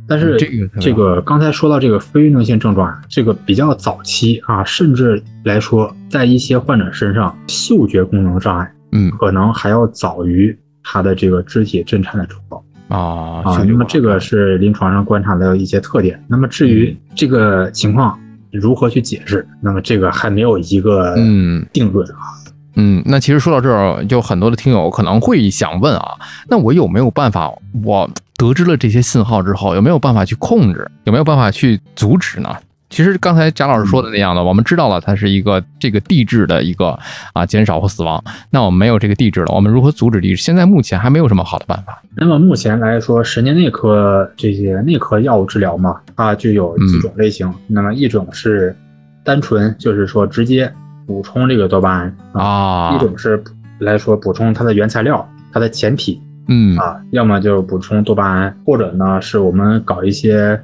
但是这个这个刚才说到这个非运动性症状啊，这个比较早期啊，甚至来说，在一些患者身上，嗅觉功能障碍嗯可能还要早于他的这个肢体震颤的症状啊啊。那么这个是临床上观察的一些特点。那么至于嗯这个情况如何去解释，那么这个还没有一个嗯定论啊。嗯，那其实说到这儿，就很多的听友可能会想问啊，那我有没有办法？我得知了这些信号之后，有没有办法去控制？有没有办法去阻止呢？其实刚才贾老师说的那样的，我们知道了它是一个这个地质的一个啊减少或死亡，那我们没有这个地质了，我们如何阻止地质？现在目前还没有什么好的办法。那么目前来说，神经内科这些内科药物治疗嘛，它就有几种类型。那么一种是单纯，就是说直接补充这个多巴胺啊；啊一种是来说补充它的原材料、它的前体嗯啊，要么就补充多巴胺，或者呢是我们搞一些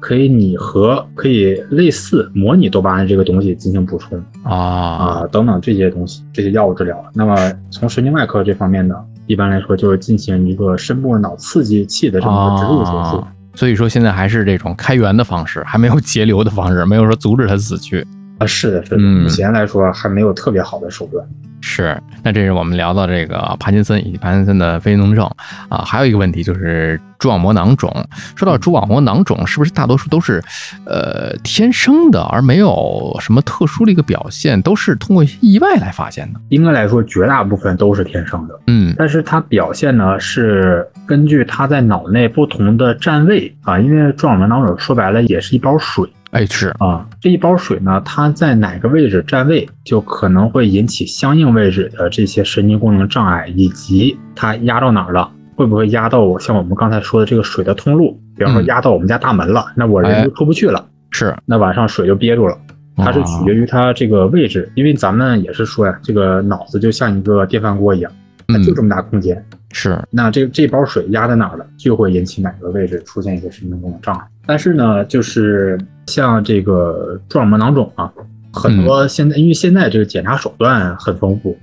可以拟合、可以类似模拟多巴胺这个东西进行补充啊啊等等这些东西，这些药物治疗。那么从神经外科这方面呢，一般来说就是进行一个深部脑刺激器的这么一个植入手术。啊所以说现在还是这种开源的方式，还没有节流的方式，没有说阻止它死去。啊，是的，是的，嗯目前来说还没有特别好的手段。是，那这是我们聊到这个帕金森以及帕金森的非运动症啊，还有一个问题就是蛛网膜囊肿。说到蛛网膜囊肿，是不是大多数都是呃天生的，而没有什么特殊的一个表现，都是通过意外来发现的？应该来说，绝大部分都是天生的，嗯但是它表现呢是根据它在脑内不同的站位啊，因为蛛网膜囊肿说白了也是一包水哎是啊，这一包水呢，它在哪个位置占位，就可能会引起相应位置的这些神经功能障碍，以及它压到哪儿了。会不会压到我像我们刚才说的这个水的通路？比方说嗯压到我们家大门了，那我人就出不去了，是，那晚上水就憋住了。它是取决于它这个位置，因为咱们也是说呀，这个脑子就像一个电饭锅一样，它就这么大空间，是那这这包水压在哪儿了，就会引起哪个位置出现一些神经功能障碍。但是呢，就是像这个蛛网膜囊肿啊，很多现在、因为现在这个检查手段很丰富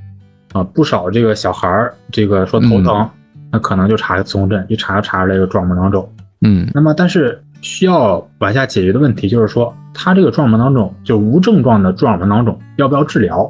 啊，不少这个小孩儿这个说头疼，那可能就查个磁共振，一查就查出来一个蛛网膜囊肿。嗯那么但是需要往下解决的问题就是说，他这个蛛网膜囊肿就无症状的蛛网膜囊肿要不要治疗？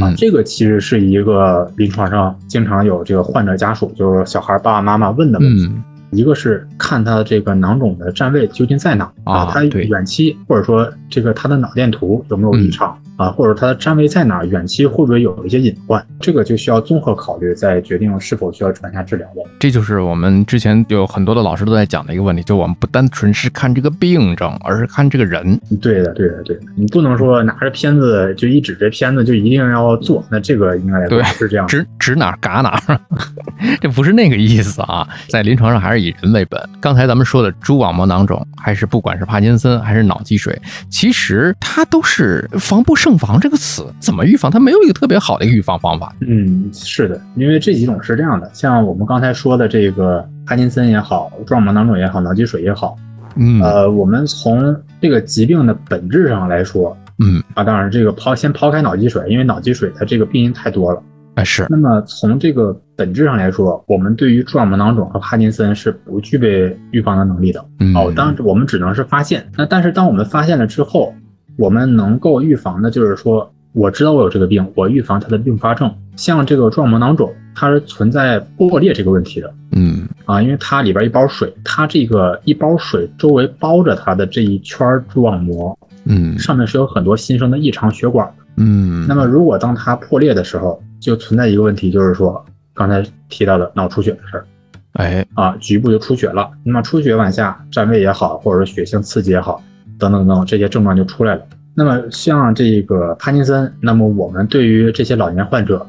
啊，嗯这个其实是一个临床上经常有这个患者家属，就是小孩爸爸妈妈问的问题。嗯一个是看他这个囊肿的占位究竟在哪啊他远期或者说这个他的脑电图有没有异常、啊，或者它的占位在哪，远期会不会有一些隐患，这个就需要综合考虑，再决定是否需要传下治疗的。这就是我们之前有很多的老师都在讲的一个问题，就我们不单纯是看这个病症，而是看这个人。对的，对的，对的，你不能说拿着片子就一指这片子就一定要做，那这个应该来是这样。指指哪儿嘎哪儿，这不是那个意思啊，在临床上还是以人为本。刚才咱们说的蛛网膜囊肿，还是不管是帕金森还是脑积水，其实它都是防不胜防这个词，怎么预防？它没有一个特别好的一个预防方法。嗯，是的，因为这几种是这样的，像我们刚才说的这个帕金森也好，蛛网膜囊肿也好，脑积水也好，嗯呃，我们从这个疾病的本质上来说，嗯，啊，当然这个抛先抛开脑积水，因为脑积水它这个病因太多了。啊是，那么从这个本质上来说，我们对于蛛网膜囊肿和帕金森是不具备预防的能力的。嗯哦，当然我们只能是发现。那但是当我们发现了之后，我们能够预防的就是说，我知道我有这个病，我预防它的并发症。像这个蛛网膜囊肿，它是存在破裂这个问题的。嗯啊，因为它里边一包水，它这个一包水周围包着它的这一圈儿蛛网膜，嗯上面是有很多新生的异常血管的。嗯，那么如果当它破裂的时候，就存在一个问题，就是说刚才提到的脑出血的事儿哎啊，局部就出血了。那么出血往下占位也好，或者说血性刺激也好，等等等等这些症状就出来了。那么像这个帕金森，那么我们对于这些老年患者，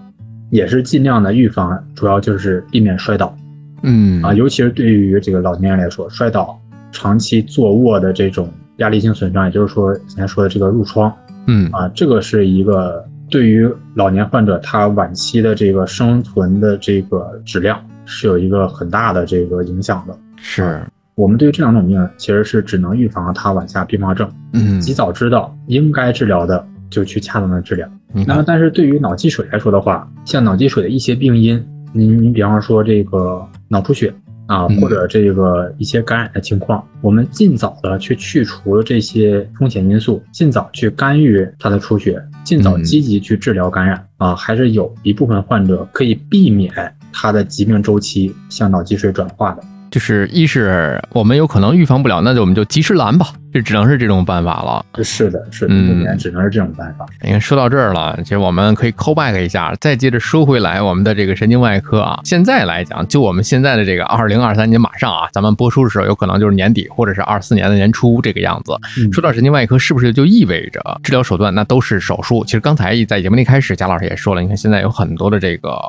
也是尽量的预防，主要就是避免摔倒。嗯啊，尤其是对于这个老年人来说，摔倒、长期坐卧的这种压力性损伤，也就是说今天说的这个褥疮嗯啊，这个是一个对于老年患者他晚期的这个生存的这个质量是有一个很大的这个影响的。是我们对于这两种病其实是只能预防它晚下并发症，嗯，及早知道应该治疗的就去恰当的治疗。那么，但是对于脑积水来说的话，像脑积水的一些病因，您您比方说这个脑出血啊，嗯或者这个一些感染的情况，我们尽早的去去除这些风险因素，尽早去干预它的出血，尽早嗯积极去治疗感染啊，还是有一部分患者可以避免他的疾病周期向脑积水转化的。就是一是我们有可能预防不了，那就我们就及时拦吧，这只能是这种办法了。是的，是的，嗯只能是这种办法。你看，说到这儿了，其实我们可以 call back 一下，再接着说回来我们的这个神经外科啊。现在来讲，就我们现在的这个二零二三年马上啊，咱们播出的时候有可能就是年底或者是二四年的年初这个样子。嗯说到神经外科，是不是就意味着治疗手段那都是手术？其实刚才在节目的一开始，贾老师也说了，你看现在有很多的这个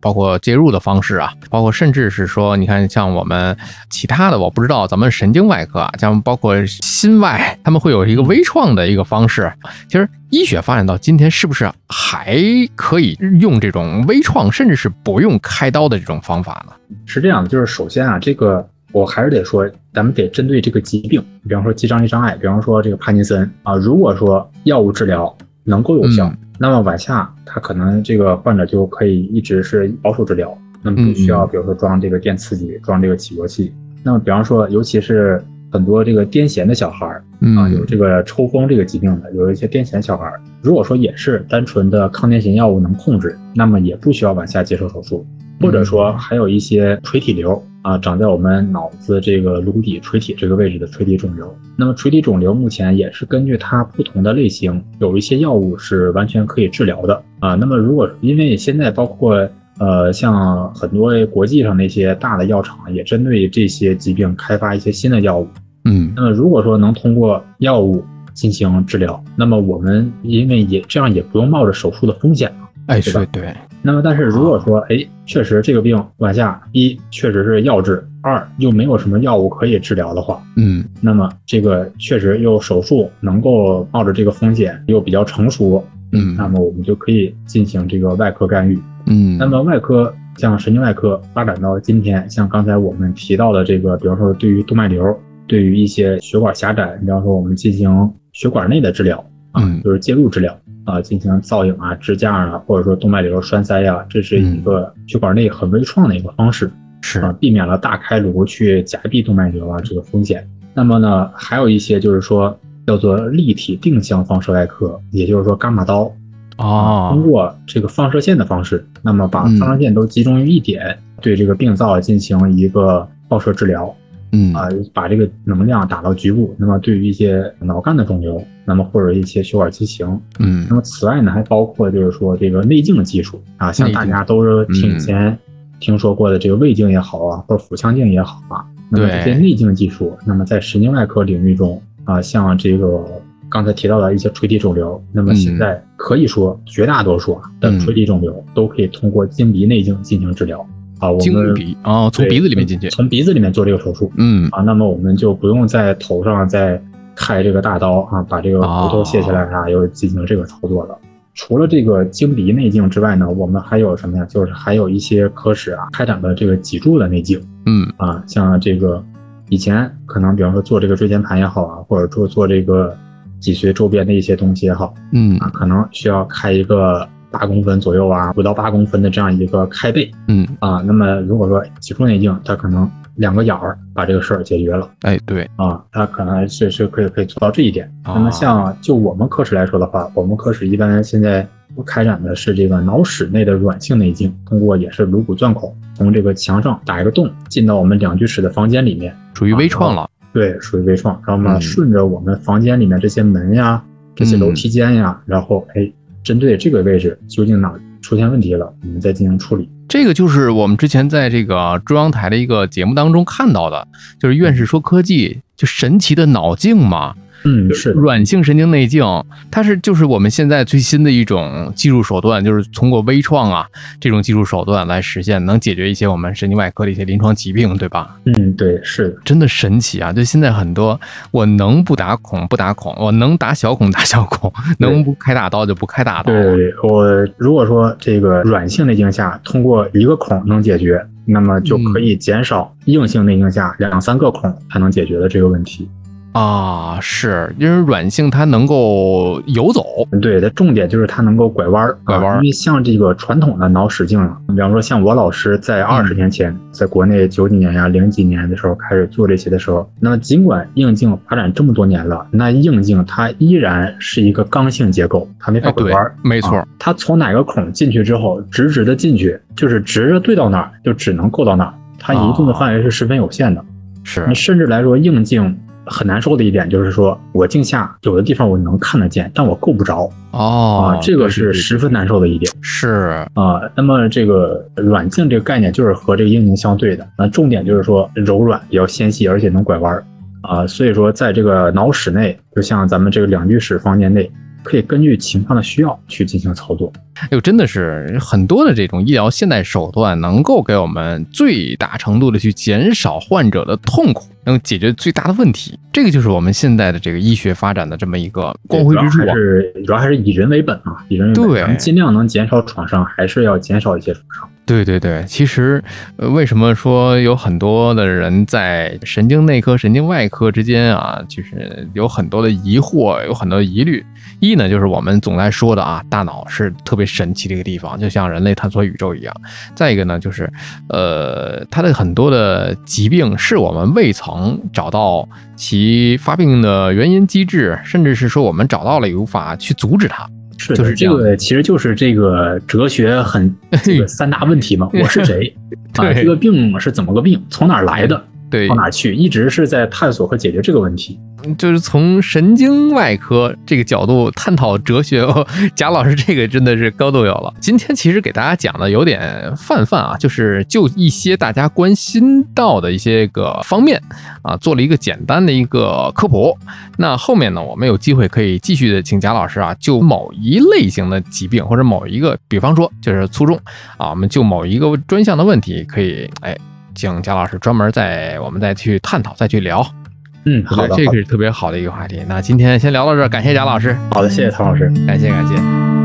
包括介入的方式啊，包括甚至是说，你看像我们其他的，我不知道咱们神经外科啊，像包括心外，他们会有一个微创的一个方式。其实医学发展到今天，是不是还可以用这种微创，甚至是不用开刀的这种方法呢？是这样的，就是首先啊，这个我还是得说，咱们得针对这个疾病，比方说肌张力障碍，比方说这个帕金森啊，如果说药物治疗能够有效，嗯那么往下他可能这个患者就可以一直是保守治疗，那么不需要比如说装这个电刺激，装这个起搏器。那么比方说，尤其是很多这个癫痫的小孩儿啊，有嗯这个抽风这个疾病的，有一些癫痫小孩儿，如果说也是单纯的抗癫痫药物能控制，那么也不需要往下接受手术，或者说还有一些垂体瘤啊，长在我们脑子这个颅底垂体这个位置的垂体肿瘤。那么垂体肿瘤目前也是根据它不同的类型，有一些药物是完全可以治疗的啊。那么如果因为现在包括呃，像很多国际上那些大的药厂也针对这些疾病开发一些新的药物。嗯那么如果说能通过药物进行治疗，那么我们因为也这样也不用冒着手术的风险嘛。哎，对吧对对，那么但是如果说，哎，确实这个病往下一确实是药治，二又没有什么药物可以治疗的话，嗯。那么这个确实又手术能够冒着这个风险又比较成熟，嗯。那么我们就可以进行这个外科干预。嗯，那么外科像神经外科发展到今天，像刚才我们提到的这个，比方说对于动脉瘤，对于一些血管狭窄，比方说我们进行血管内的治疗啊，嗯就是介入治疗啊，进行造影啊、支架啊，或者说动脉瘤栓塞呀、这是一个血管内很微创的一个方式是啊，避免了大开颅去夹闭动脉瘤啊这个风险。那么呢，还有一些就是说叫做立体定向放射外科，也就是说伽马刀。哦，通过这个放射线的方式，那么把放射线都集中于一点，对这个病灶进行一个放射治疗。嗯啊，把这个能量打到局部。那么对于一些脑干的肿瘤，那么或者一些血管畸形，嗯那么此外呢，还包括就是说这个内镜技术啊，像大家都是听以前听说过的这个胃镜也好啊，或者腹腔镜也好啊，那么这些内镜技术，那么在神经外科领域中啊，像这个刚才提到的一些垂体肿瘤，那么现在可以说绝大多数啊的垂体肿瘤都可以通过经鼻内镜进行治疗。啊，我们鼻哦，从鼻子里面进去，从鼻子里面做这个手术，嗯啊，那么我们就不用在头上再开这个大刀啊，把这个骨头卸下来啊，又进行这个操作了。除了这个经鼻内镜之外呢，我们还有什么呀？就是还有一些科室啊开展的这个脊柱的内镜，嗯啊，像这个以前可能比方说做这个椎间盘也好啊，或者做做这个脊髓周边的一些东西也好，嗯啊，可能需要开一个。八公分左右啊，五到八公分的这样一个开背，嗯。啊，那么如果说脊柱内镜，它可能两个眼儿把这个事儿解决了，哎，对，啊，它可能是是可以可以做到这一点。啊那么像就我们科室来说的话，我们科室一般现在开展的是这个脑室内的软性内镜，通过也是颅骨钻孔，从这个墙上打一个洞，进到我们两居室的房间里面，属于微创了，对，属于微创，然后呢，嗯。顺着我们房间里面这些门呀、这些楼梯间呀，然后哎，针对这个位置究竟哪出现问题了，我们再进行处理。这个就是我们之前在这个中央台的一个节目当中看到的，就是院士说科技就神奇的脑镜嘛，嗯，是软性神经内镜，它是就是我们现在最新的一种技术手段，就是通过微创啊这种技术手段来实现，能解决一些我们神经外科的一些临床疾病，对吧？嗯，对，是的，真的神奇啊！就现在很多，我能不打孔不打孔，我能打小孔打小孔，能不开大刀就不开大刀。对我如果说这个软性内镜下通过一个孔能解决，那么就可以减少硬性内镜下两三个孔才能解决的这个问题。啊，是因为软性它能够游走，对，它重点就是它能够拐弯儿，拐弯儿。啊因为像这个传统的脑室镜啊，比方说像我老师在二十年前，在国内九几年呀、零几年的时候开始做这些的时候，那么尽管硬镜发展这么多年了，那硬镜它依然是一个刚性结构，它没法拐弯儿。，没错。啊，它从哪个孔进去之后，直直的进去，就是直着对到哪儿，就只能够到哪儿，它移动的范围是十分有限的。是。你甚至来说，硬镜很难受的一点就是说，我镜下有的地方我能看得见，但我够不着哦啊，，这个是十分难受的一点是啊。那么这个软镜这个概念就是和这个硬镜相对的，那重点就是说柔软、比较纤细，而且能拐弯儿啊。所以说，在这个脑室内，就像咱们这个两居室房间内，可以根据情况的需要去进行操作。哎呦，真的是很多的这种医疗现代手段，能够给我们最大程度的去减少患者的痛苦，能解决最大的问题。这个就是我们现在的这个医学发展的这么一个光辉之处啊主要还。是主要还是以人为本啊，以人为本，对尽量能减少创伤，还是要减少一些创伤。对对对，其实，呃，为什么说有很多的人在神经内科、神经外科之间啊，就是有很多的疑惑，有很多的疑虑。一呢，就是我们总在说的啊，大脑是特别神奇的一个地方，就像人类探索宇宙一样。再一个呢，就是，呃，它的很多的疾病是我们未曾找到其发病的原因机制，甚至是说我们找到了也无法去阻止它。是，就是这个，其实就是这个哲学很 这个三大问题嘛。我是谁？啊，对这个病是怎么个病？从哪儿来的？对到，哪儿去？一直是在探索和解决这个问题。就是从神经外科这个角度探讨哲学哦，贾老师这个真的是高度有了。今天其实给大家讲的有点泛泛啊，就是就一些大家关心到的一些个方面啊，做了一个简单的一个科普。那后面呢，我们有机会可以继续的请贾老师啊，就某一类型的疾病或者某一个，比方说就是粗重啊，我们就某一个专项的问题，可以哎，请贾老师专门再我们再去探讨，再去聊。嗯，好的，这，个是特别好的一个话题。那今天先聊到这儿，感谢贾老师，好的，谢谢唐老师。感谢感谢。